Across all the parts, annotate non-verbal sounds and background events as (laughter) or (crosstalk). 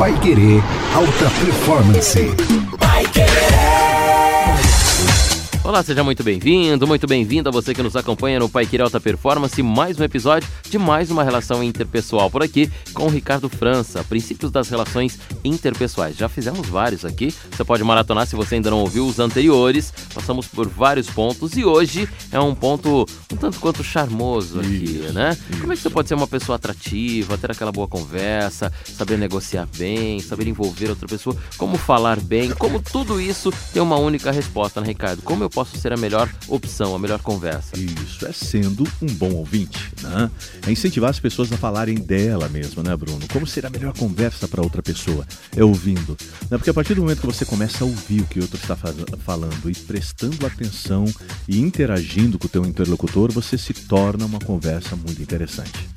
Pai Querer Alta Performance. Olá, seja muito bem-vindo, muito bem-vindo a você que nos acompanha no Pai Querer Alta Performance, mais um episódio de mais uma relação interpessoal por aqui com o Ricardo França, princípios das relações interpessoais. Já fizemos vários aqui, você pode maratonar se você ainda não ouviu os anteriores, passamos por vários pontos e hoje é um ponto um tanto quanto charmoso aqui, Isso, né? isso. Como é que você pode ser uma pessoa atrativa, ter aquela boa conversa, saber negociar bem, saber envolver outra pessoa, como falar bem, como tudo isso tem uma única resposta, né, Ricardo? Como eu posso ser a melhor opção, a melhor conversa? Isso, é sendo um bom ouvinte, né? É incentivar as pessoas a falarem dela mesma, né, Bruno? Como ser a melhor conversa para outra pessoa? É ouvindo. Né? Porque a partir do momento que você começa a ouvir o que o outro está falando e prestando atenção e interagindo com o teu interlocutor, você se torna uma conversa muito interessante.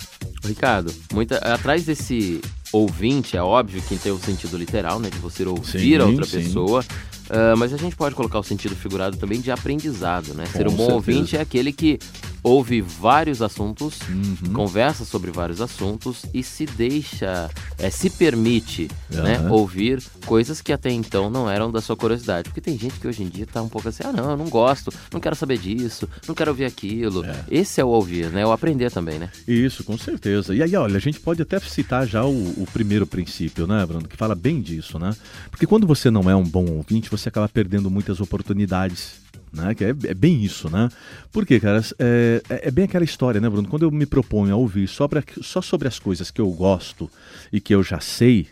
Ricardo, muita, atrás desse ouvinte, é óbvio que tem o sentido literal, né? De você ouvir Sim, a outra sim. pessoa. Ah, mas a gente pode colocar o sentido figurado também de aprendizado, né? Ser Com um bom certeza. ouvinte é aquele que ouve vários assuntos, Uhum. conversa sobre vários assuntos e se deixa, é, se permite, né? Aham. Ouvir coisas que até então não eram da sua curiosidade. Porque tem gente que hoje em dia tá um pouco assim, ah, não, eu não gosto, não quero saber disso, não quero ouvir aquilo. É. Esse é o ouvir, né? O aprender também, né? Isso, com certeza. E aí, olha, a gente pode até citar já o, o primeiro princípio, né, Bruno, que fala bem disso, né? Porque quando você não é um bom ouvinte, você acaba perdendo muitas oportunidades. Né? Que é, é bem isso, né? Porque, cara, é, é- é bem aquela história, né, Bruno? Quando eu me proponho a ouvir só, pra- só sobre as coisas que eu gosto e que eu já sei,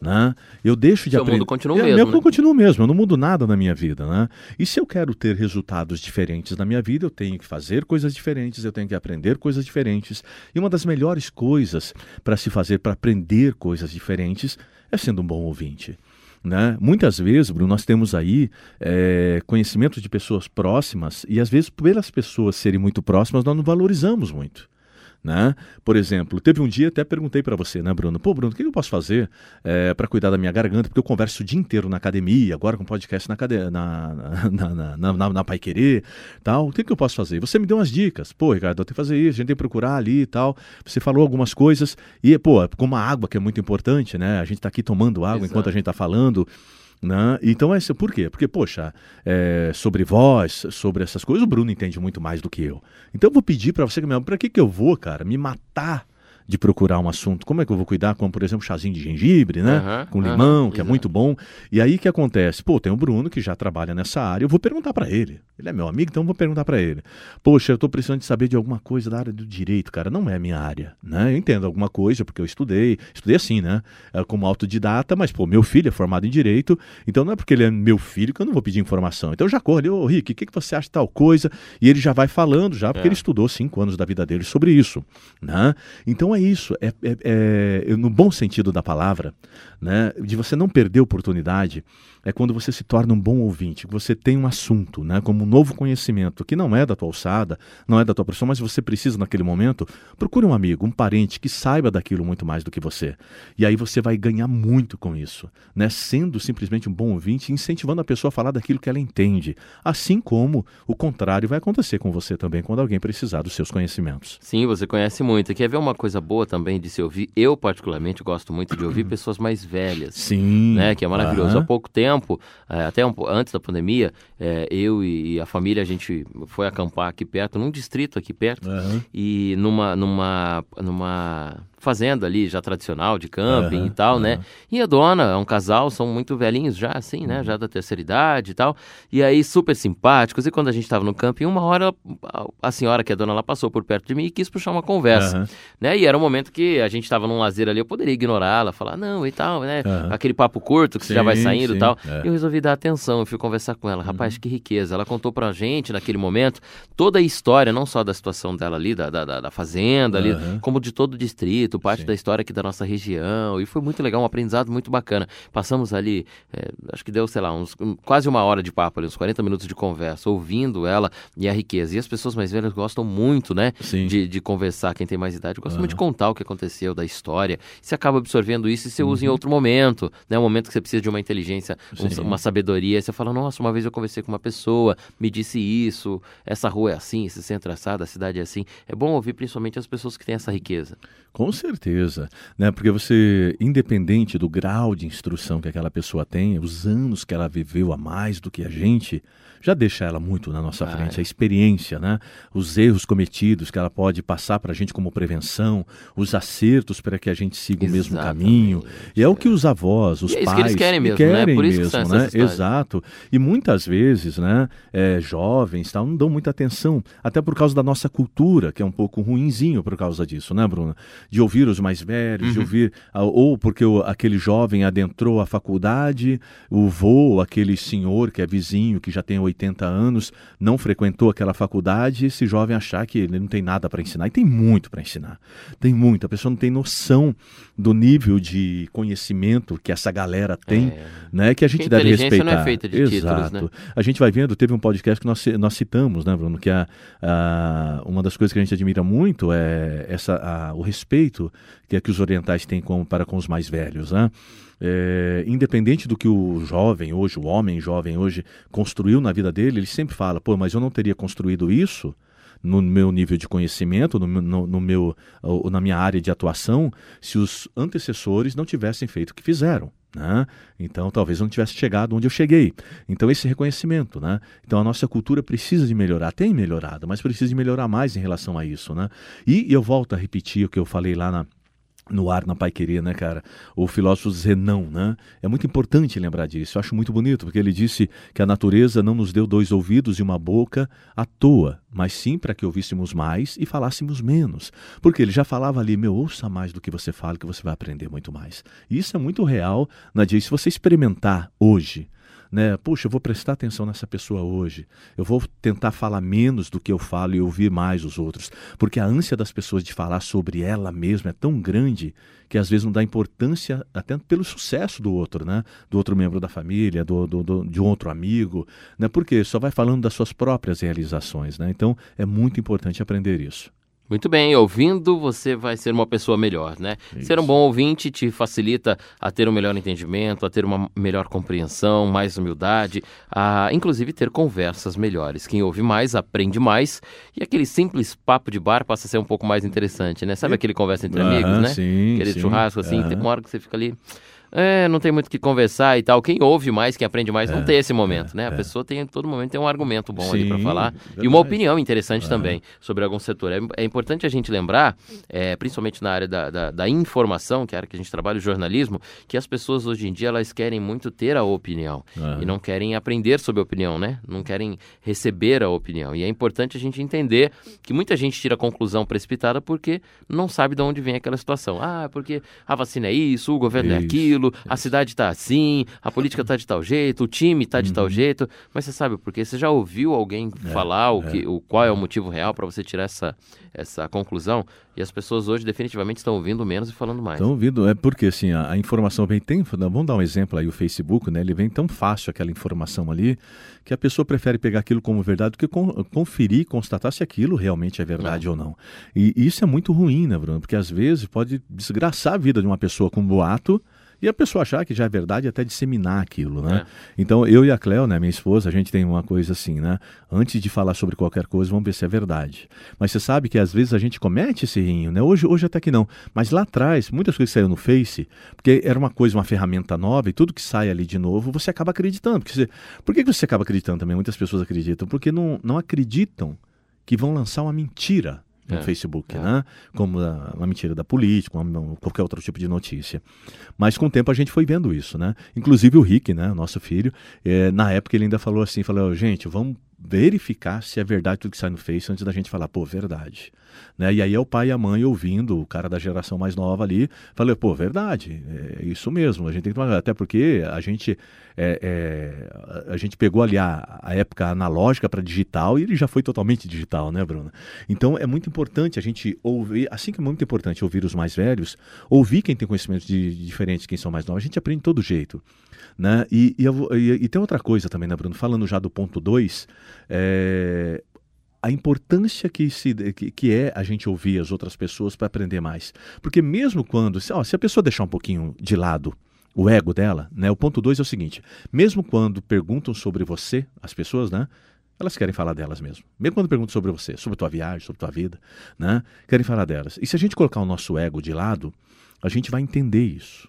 né? Eu deixo de aprender. mundo continua o É, mesmo, Meu né? mundo continua mesmo, eu não mudo nada na minha vida, né? E se eu quero ter resultados diferentes na minha vida, eu tenho que fazer coisas diferentes, eu tenho que aprender coisas diferentes. E uma das melhores coisas para se fazer para aprender coisas diferentes é sendo um bom ouvinte. Né? Muitas vezes, Bruno, nós temos aí é, conhecimento de pessoas próximas e às vezes, pelas pessoas serem muito próximas, nós não valorizamos muito. Né? Por exemplo, teve um dia, até perguntei para você, né, Bruno? Pô, Bruno, o que eu posso fazer para cuidar da minha garganta? Porque eu converso o dia inteiro na academia, agora com podcast na, cade... na, na, na, na, na, na Pai Querer, tal. O que, que eu posso fazer? Você me deu umas dicas. Pô, Ricardo, eu tenho que fazer isso, a gente tem que procurar ali e tal. Você falou algumas coisas. E, pô, como a água, que é muito importante, né? A gente tá aqui tomando água Exato. enquanto a gente tá falando. Né? Então, é, por quê? Porque, poxa, é, sobre voz, sobre essas coisas, o Bruno entende muito mais do que eu. Então, eu vou pedir para você, para que, que eu vou, cara, me matar de procurar um assunto? Como é que eu vou cuidar? Como, por exemplo, chazinho de gengibre, né? Aham, Com limão, que é exato. muito bom. E aí, o que acontece? Pô, tem o Bruno que já trabalha nessa área, eu vou perguntar para ele. Ele é meu amigo, então eu vou perguntar para ele. Poxa, eu tô precisando de saber de alguma coisa da área do direito, cara. Não é a minha área, né? Eu entendo alguma coisa, porque eu estudei, estudei assim, né? É, Como autodidata, mas, pô, meu filho é formado em direito, então não é porque ele é meu filho que eu não vou pedir informação. Então eu já corro ali, ô Rick, o que, que você acha de tal coisa? E ele já vai falando, já, porque É. ele estudou cinco anos da vida dele sobre isso, né? Então é isso, é, é- é- no bom sentido da palavra, né? De você não perder oportunidade, é quando você se torna um bom ouvinte, você tem um assunto, né, como um novo conhecimento que não é da tua alçada, não é da tua profissão, mas você precisa naquele momento, procure um amigo, um parente que saiba daquilo muito mais do que você. E aí você vai ganhar muito com isso, né, sendo simplesmente um bom ouvinte, e incentivando a pessoa a falar daquilo que ela entende, assim como o contrário vai acontecer com você também quando alguém precisar dos seus conhecimentos. Sim, você conhece muito. Quer ver uma coisa boa também de se ouvir? Eu, particularmente, gosto muito de ouvir pessoas mais velhas. Sim. Né, que é maravilhoso. Aham. Há pouco tempo, eh, até um antes da pandemia, eh, eu e a família, a gente foi acampar aqui perto, num distrito aqui perto, Aham. e numa, numa, numa fazenda ali já tradicional de camping Aham, e tal, né? aham. E a dona, é um casal, são muito velhinhos já, assim, Uhum. né? Já da terceira idade e tal. E aí, super simpáticos. E quando a gente tava no camping, uma hora, a senhora, que é a dona, ela passou por perto de mim e quis puxar uma conversa. Aham. Né? E era um momento que a gente tava num lazer ali, eu poderia ignorá-la, falar, não, e tal, né? Aquele papo curto que você já vai Sim, saindo sim, e tal. É. Eu resolvi dar atenção, eu fui conversar com ela. Rapaz, que riqueza. Ela contou pra gente, naquele momento, toda a história, não só da situação dela ali, da, da, da- da fazenda ali, Aham. como de todo o distrito, parte Sim. da história aqui da nossa região. E foi muito legal, um aprendizado muito bacana. Passamos ali, é, acho que deu, sei lá, uns, quase uma hora de papo ali, uns 40 minutos de conversa, ouvindo ela e a riqueza. E as pessoas mais velhas gostam muito, né? De, de conversar, quem tem mais idade gosta muito de Aham. contar o que aconteceu, da história. Você acaba absorvendo isso e você uhum. usa em uhum. outro momento, né? Um momento que você precisa de uma inteligência, um, uma sabedoria. Você fala, nossa, uma vez eu conversei com uma pessoa, me disse isso, essa rua é assim, esse centro é assado, a cidade é assim. É bom ouvir principalmente as pessoas que têm essa riqueza. Com certeza, né? Porque você, independente do grau de instrução que aquela pessoa tem, os anos que ela viveu a mais do que a gente, já deixa ela muito na nossa ah, frente. É. A experiência, né? os erros cometidos que ela pode passar para a gente como prevenção, os acertos para que a gente siga Exatamente. o mesmo caminho. E é o que os avós, os e é pais que eles querem mesmo, querem né? Por isso mesmo, né? Exato. E muitas vezes, né, é, jovens tal, não dão muita atenção, até por causa da nossa cultura, que é um pouco ruinzinho por causa disso, né, Bruna? De ouvir os mais velhos, uhum. de ouvir, ou porque o, aquele jovem adentrou a faculdade, o vô, aquele senhor que é vizinho, que já tem 80 anos, não frequentou aquela faculdade, esse jovem achar que ele não tem nada para ensinar. E tem muito para ensinar. Tem muito. A pessoa não tem noção do nível de conhecimento que essa galera tem, é. né? Que a gente deve respeitar. não é feita de Exato. títulos, né? A gente vai vendo, teve um podcast que nós, nós citamos, né, Bruno? Que a, a, uma das coisas que a gente admira muito é essa, a, o respeito que, é que os orientais têm com, para com os mais velhos, né? É, independente do que o jovem hoje, o homem jovem hoje, construiu na vida dele, ele sempre fala: pô, mas eu não teria construído isso no meu nível de conhecimento, no, no, no meu, na minha área de atuação, se os antecessores não tivessem feito o que fizeram. Né? Então, talvez eu não tivesse chegado onde eu cheguei. Então, esse reconhecimento. Né? Então, a nossa cultura precisa de melhorar. Tem melhorado, mas precisa de melhorar mais em relação a isso. Né? E eu volto a repetir o que eu falei lá na, no ar na Pai Querer, né, cara? O filósofo Zenão, né? É muito importante lembrar disso. Eu acho muito bonito, porque ele disse que a natureza não nos deu dois ouvidos e uma boca à toa, mas sim para que ouvíssemos mais e falássemos menos. Porque ele já falava ali, meu, ouça mais do que você fala, que você vai aprender muito mais. E isso é muito real, Nadia. Se você experimentar hoje, né? Puxa, eu vou prestar atenção nessa pessoa hoje. Eu vou tentar falar menos do que eu falo e ouvir mais os outros, porque a ânsia das pessoas de falar sobre ela mesma é tão grande que às vezes não dá importância até pelo sucesso do outro, né? Do outro membro da família, do, do, do de outro amigo, né? Porque só vai falando das suas próprias realizações, né? Então é muito importante aprender isso. Muito bem, ouvindo você vai ser uma pessoa melhor, né? Isso. Ser um bom ouvinte te facilita a ter um melhor entendimento, a ter uma melhor compreensão, mais humildade, a inclusive ter conversas melhores. Quem ouve mais aprende mais e aquele simples papo de bar passa a ser um pouco mais interessante, né? Sabe aquele conversa entre amigos, né? Sim, aquele sim, churrasco assim, tem uma hora que você fica ali é, não tem muito o que conversar e tal. Quem ouve mais, quem aprende mais, é, não tem esse momento, é, né? A é. pessoa tem, todo momento tem um argumento bom Sim, ali para falar verdade. e uma opinião interessante também sobre algum setor. É, é, importante a gente lembrar, é, principalmente na área da, da, da, informação, que é a área que a gente trabalha, o jornalismo, que as pessoas hoje em dia elas querem muito ter a opinião e não querem aprender sobre a opinião, né? Não querem receber a opinião. E é importante a gente entender que muita gente tira conclusão precipitada porque não sabe de onde vem aquela situação. Ah, porque a vacina é isso, o governo é isso. é aquilo aquilo, a cidade está assim, a política está de tal jeito, o time está de uhum. tal jeito. Mas você sabe por quê? Você já ouviu alguém é, falar o, que, é. o qual é o motivo real para você tirar essa, essa conclusão? E as pessoas hoje definitivamente estão ouvindo menos e falando mais. Estão ouvindo, é porque assim, a, a, informação vem tem, vamos dar um exemplo aí, o Facebook, né? Ele vem tão fácil aquela informação ali, que a pessoa prefere pegar aquilo como verdade do que con, conferir, constatar se aquilo realmente é verdade não. ou não. E, e isso é muito ruim, né, Bruno? Porque às vezes pode desgraçar a vida de uma pessoa com um boato e a pessoa achar que já é verdade até disseminar aquilo, né? É. Então, eu e a Cleo, né, minha esposa, a gente tem uma coisa assim, né? Antes de falar sobre qualquer coisa, vamos ver se é verdade. Mas você sabe que às vezes a gente comete esse rinho, né? Hoje, hoje até que não. Mas lá atrás, muitas coisas saíram no Face, porque era uma coisa, uma ferramenta nova, e tudo que sai ali de novo, você acaba acreditando. Porque você... Por que você acaba acreditando também? Muitas pessoas acreditam. Porque não, não acreditam que vão lançar uma mentira no é, Facebook, é. né? Como a, uma mentira da política, como qualquer outro tipo de notícia. Mas com o tempo a gente foi vendo isso, né? Inclusive o Rick, né, nosso filho, é, na época ele ainda falou assim, falou, gente, vamos verificar se é verdade tudo que sai no Face antes da gente falar, pô, verdade. Né? E aí é o pai e a mãe ouvindo, o cara da geração mais nova ali, falou, pô, verdade, é isso mesmo, a gente tem que tomar, até porque a gente, é, é, a gente pegou ali a, a época analógica para digital e ele já foi totalmente digital, né, Bruno? Então é muito importante a gente ouvir, assim que é muito importante ouvir os mais velhos, ouvir quem tem conhecimentos de, de diferentes, quem são mais novos, a gente aprende de todo jeito. Né? E, e, e, e tem outra coisa também, né, Bruno? Falando já do ponto 2, é, a importância que, se, que, que é a gente ouvir as outras pessoas para aprender mais. Porque mesmo quando, se, ó, se a pessoa deixar um pouquinho de lado o ego dela, né? O ponto dois é o seguinte: mesmo quando perguntam sobre você, as pessoas, né? Elas querem falar delas mesmo. Mesmo quando perguntam sobre você, sobre tua viagem, sobre tua vida, né? Querem falar delas. E se a gente colocar o nosso ego de lado, a gente vai entender isso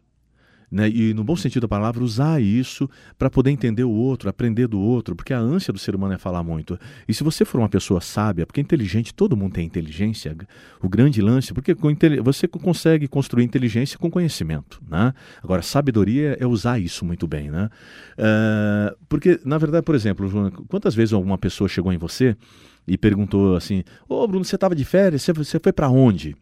né, e no bom sentido da palavra, usar isso para poder entender o outro, aprender do outro, porque a ânsia do ser humano é falar muito. E se você for uma pessoa sábia, porque inteligente, todo mundo tem inteligência, o grande lance, porque você consegue construir inteligência com conhecimento. Né? Agora, sabedoria é usar isso muito bem. Né? Uh, porque, na verdade, por exemplo, quantas vezes alguma pessoa chegou em você e perguntou assim: Ô Bruno, você estava de férias? Você foi para onde?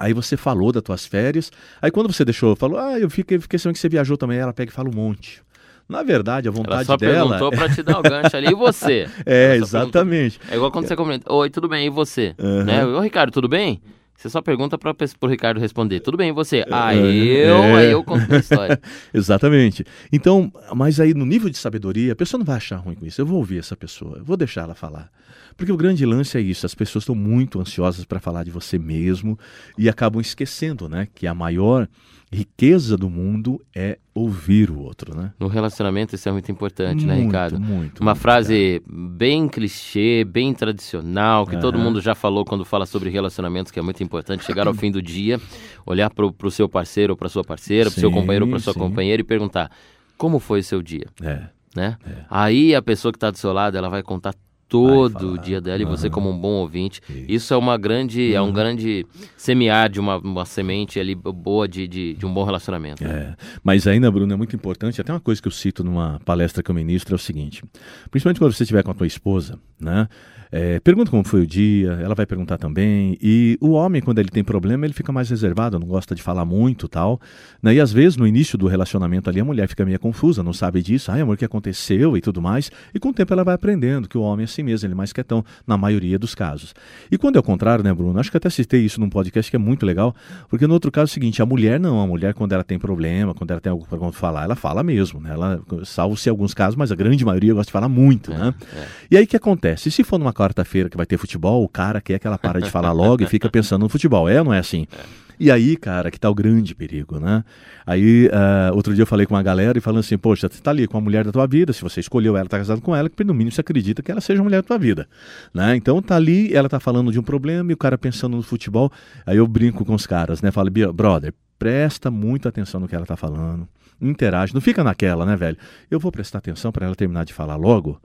Aí você falou das tuas férias. Aí quando você deixou, falou, ah, eu fiquei, fiquei sabendo que você viajou também. Ela pega e fala um monte. Na verdade, a vontade ela só dela. perguntou para te dar o gancho ali. E você? (laughs) é, exatamente. Perguntou. É igual quando você comenta: Oi, tudo bem? E você? Uhum. Né? Ô, Ricardo, tudo bem? Você só pergunta para o Ricardo responder. Tudo bem, você? Ah, eu, é. aí eu conto a história. (laughs) Exatamente. Então, mas aí no nível de sabedoria, a pessoa não vai achar ruim com isso. Eu vou ouvir essa pessoa, eu vou deixar ela falar. Porque o grande lance é isso, as pessoas estão muito ansiosas para falar de você mesmo e acabam esquecendo, né, que a maior riqueza do mundo é ouvir o outro, né? No relacionamento isso é muito importante, né, muito, né, Ricardo? Muito. Uma muito, frase bem clichê, bem tradicional, que uhum. todo mundo já falou quando fala sobre relacionamentos, que é muito importante. Chegar ao fim do dia, olhar para o seu parceiro ou para sua parceira, para o seu companheiro ou para sua sim. companheira e perguntar como foi o seu dia, é. né? É. Aí a pessoa que está do seu lado, ela vai contar todo o dia dela e você como um bom ouvinte. Isso, Isso é uma grande, uhum. é um grande semear de uma, uma semente ali boa de, de, de um bom relacionamento. É. Mas ainda, Bruno, é muito importante, até uma coisa que eu cito numa palestra que eu ministro é o seguinte, principalmente quando você estiver com a tua esposa, né? É, pergunta como foi o dia, ela vai perguntar também. E o homem, quando ele tem problema, ele fica mais reservado, não gosta de falar muito tal. Né? E às vezes, no início do relacionamento ali, a mulher fica meio confusa, não sabe disso. Ai, amor, o que aconteceu e tudo mais. E com o tempo ela vai aprendendo que o homem é assim mesmo, ele é mais quietão, na maioria dos casos. E quando é o contrário, né, Bruno? Acho que até citei isso num podcast que é muito legal, porque no outro caso é o seguinte: a mulher não, a mulher, quando ela tem problema, quando ela tem algo para falar, ela fala mesmo, né? Ela, salvo-se alguns casos, mas a grande maioria gosta de falar muito, é, né? É. E aí o que acontece? Se for numa quarta-feira que vai ter futebol, o cara quer que ela para de falar logo e fica pensando no futebol. É ou não é assim? É. E aí, cara, que tá o grande perigo, né? Aí, uh, outro dia eu falei com uma galera e falando assim, poxa, você tá ali com a mulher da tua vida, se você escolheu ela, tá casado com ela, que no mínimo você acredita que ela seja a mulher da tua vida, né? Então tá ali, ela tá falando de um problema e o cara pensando no futebol, aí eu brinco com os caras, né? Falo, brother, presta muita atenção no que ela tá falando, interage, não fica naquela, né, velho? Eu vou prestar atenção para ela terminar de falar logo,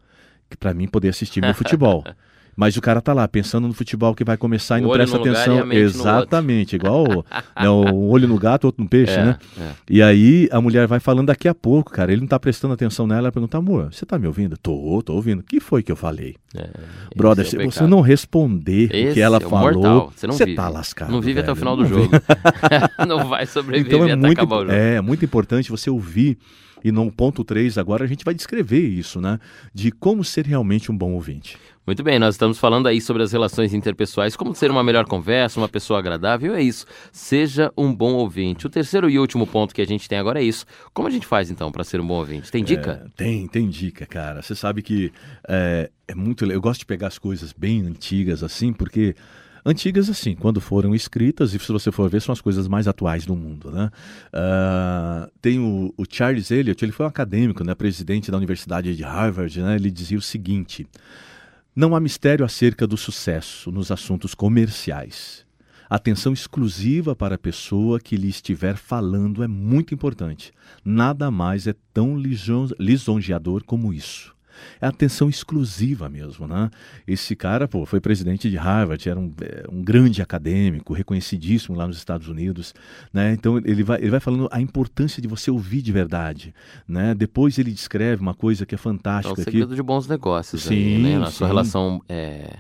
que para mim poder assistir meu futebol. (laughs) Mas o cara tá lá pensando no futebol que vai começar e não presta atenção. Exatamente, igual (laughs) né, o olho no gato, outro no peixe, é, né? É. E aí a mulher vai falando daqui a pouco, cara. Ele não tá prestando atenção nela, ela pergunta, amor, você tá me ouvindo? Tô, tô ouvindo. O que foi que eu falei? É, Brother, é se você não responder esse o que ela é falou, você, você tá lascado. Não vive velho. até o final do jogo. (laughs) não vai sobreviver então é até muito, acabar o jogo. É, muito importante você ouvir e no ponto 3 agora a gente vai descrever isso, né? De como ser realmente um bom ouvinte. Muito bem, nós estamos falando aí sobre as relações interpessoais, como ser uma melhor conversa, uma pessoa agradável, é isso. Seja um bom ouvinte. O terceiro e último ponto que a gente tem agora é isso. Como a gente faz então para ser um bom ouvinte? Tem dica? É, tem, tem dica, cara. Você sabe que é, é muito. Eu gosto de pegar as coisas bem antigas assim, porque antigas assim, quando foram escritas, e se você for ver, são as coisas mais atuais do mundo. Né? Uh, tem o, o, Charles Eliot, ele foi um acadêmico, né, presidente da Universidade de Harvard, né, ele dizia o seguinte: não há mistério acerca do sucesso nos assuntos comerciais. Atenção exclusiva para a pessoa que lhe estiver falando é muito importante. Nada mais é tão lisonjeador como isso. É atenção exclusiva mesmo, né? Esse cara, pô, foi presidente de Harvard, era um, é, um grande acadêmico, reconhecidíssimo lá nos Estados Unidos, né? Então ele vai, ele vai falando a importância de você ouvir de verdade, né? Depois ele descreve uma coisa que é fantástica. É o segredo que... de bons negócios, sim, aí, né? Na sim. sua relação é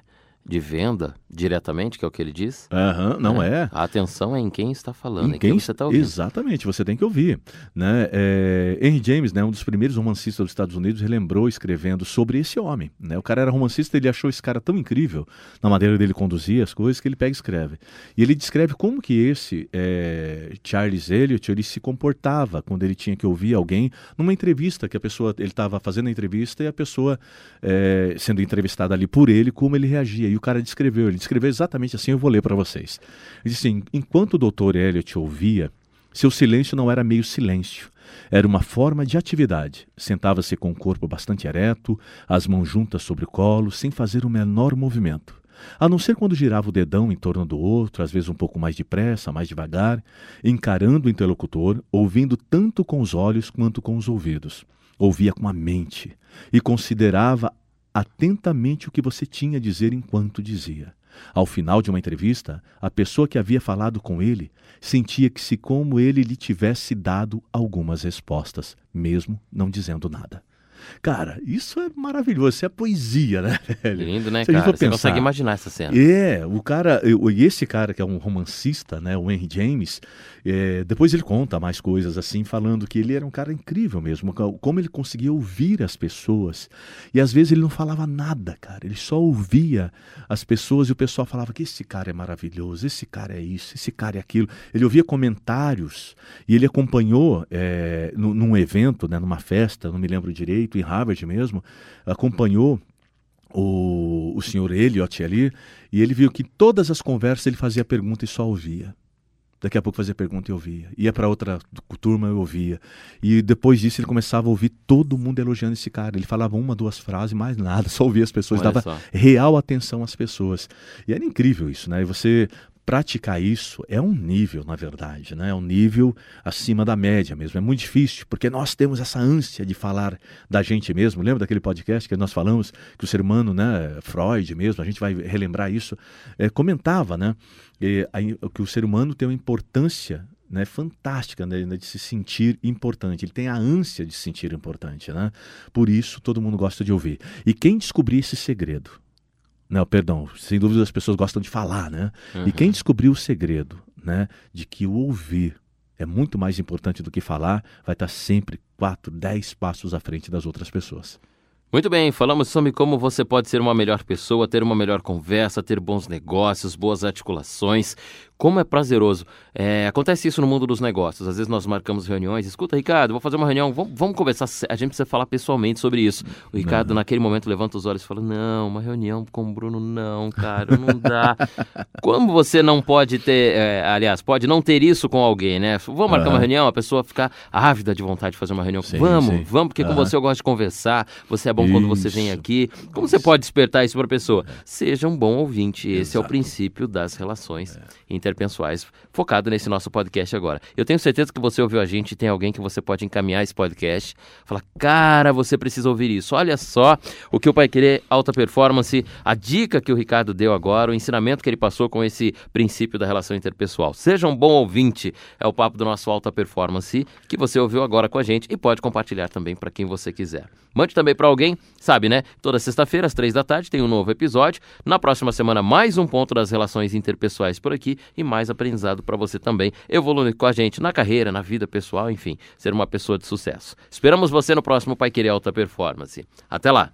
de venda diretamente, que é o que ele diz. Aham, não é. A atenção é em quem está falando, em, Em quem quem você está ouvindo. Exatamente, você tem que ouvir. Né? É, Henry James, né, um dos primeiros romancistas dos Estados Unidos, relembrou escrevendo sobre esse homem. Né? O cara era romancista, ele achou esse cara tão incrível na maneira dele conduzir as coisas que ele pega e escreve. E ele descreve como que esse é, Charles Eliot ele se comportava quando ele tinha que ouvir alguém numa entrevista que a pessoa ele estava fazendo a entrevista e a pessoa é, sendo entrevistada ali por ele, como ele reagia. E o cara descreveu, ele descreveu exatamente assim, eu vou ler para vocês. Ele disse assim, enquanto o doutor Eliot ouvia, seu silêncio não era meio silêncio. Era uma forma de atividade. Sentava-se com o corpo bastante ereto, as mãos juntas sobre o colo, sem fazer o menor movimento. A não ser quando girava o dedão em torno do outro, às vezes um pouco mais depressa, mais devagar, encarando o interlocutor, ouvindo tanto com os olhos quanto com os ouvidos. Ouvia com a mente e considerava atentamente o que você tinha a dizer enquanto dizia. Ao final de uma entrevista, a pessoa que havia falado com ele sentia que se como ele lhe tivesse dado algumas respostas, mesmo não dizendo nada. Cara, isso é maravilhoso, isso é poesia, né, (laughs) velho? Lindo, né, Se cara? Você pensar- consegue imaginar essa cena. É, o cara, e esse cara que é um romancista, né, o Henry James, é, depois ele conta mais coisas assim, falando que ele era um cara incrível mesmo, co- como ele conseguia ouvir as pessoas. E às vezes ele não falava nada, cara, ele só ouvia as pessoas e o pessoal falava que esse cara é maravilhoso, esse cara é isso, esse cara é aquilo. Ele ouvia comentários e ele acompanhou é, nu- num evento, né, numa festa, não me lembro direito, em Harvard mesmo, acompanhou o, o senhor Eliot ali, e ele viu que todas as conversas ele fazia pergunta e só ouvia. Daqui a pouco fazia pergunta e ouvia. Ia para outra turma e ouvia. E depois disso ele começava a ouvir todo mundo elogiando esse cara. Ele falava uma, duas frases, mais nada, (laughs) só ouvia as pessoas, Olha dava só. real atenção às pessoas. E era incrível isso, né? E você praticar isso é um nível, na verdade, né? É um nível acima da média mesmo. É muito difícil, porque nós temos essa ânsia de falar da gente mesmo. Lembra daquele podcast que nós falamos que o ser humano, né, Freud mesmo, a gente vai relembrar isso, é, comentava, né, aí, que o ser humano tem uma importância né, fantástica né, de se sentir importante. Ele tem a ânsia de se sentir importante, né? Por isso todo mundo gosta de ouvir. E quem descobrir esse segredo, não, perdão, sem dúvida as pessoas gostam de falar, né? E quem descobriu o segredo, né, de que o ouvir é muito mais importante do que falar, vai estar sempre quatro, dez passos à frente das outras pessoas. Muito bem, falamos sobre como você pode ser uma melhor pessoa, ter uma melhor conversa, ter bons negócios, boas articulações. Como é prazeroso. É, acontece isso no mundo dos negócios. Às vezes nós marcamos reuniões. Escuta, Ricardo, vou fazer uma reunião. Vamos, vamos conversar. A gente precisa falar pessoalmente sobre isso. O Ricardo, naquele momento, levanta os olhos e fala: Não, uma reunião com o Bruno, não, cara, não dá. (laughs) Como você não pode ter, é, aliás, pode não ter isso com alguém, né? Vamos marcar uma Aham. reunião, a pessoa fica ávida de vontade de fazer uma reunião. Sim, vamos, sim. vamos, porque com Aham. você eu gosto de conversar. Você é bom quando você vem Isso. aqui. Como você pode despertar isso para a pessoa? Seja um bom ouvinte. Esse é o Exato. princípio das relações interpessoais, focado nesse nosso podcast agora. Eu tenho certeza que você ouviu a gente e tem alguém que você pode encaminhar esse podcast. Falar, cara, você precisa ouvir isso. Olha só o que o Pai Querer Alta Performance, a dica que o Ricardo deu agora, o ensinamento que ele passou com esse princípio da relação interpessoal. Seja um bom ouvinte. É o papo do nosso Alta Performance que você ouviu agora com a gente e pode compartilhar também para quem você quiser. Mande também para alguém, sabe, né? Toda sexta-feira, às três da tarde, tem um novo episódio. Na próxima semana, mais um ponto das relações interpessoais por aqui e mais aprendizado para você também, evoluindo com a gente na carreira, na vida pessoal, enfim, ser uma pessoa de sucesso. Esperamos você no próximo Pai Querer Alta Performance. Até lá!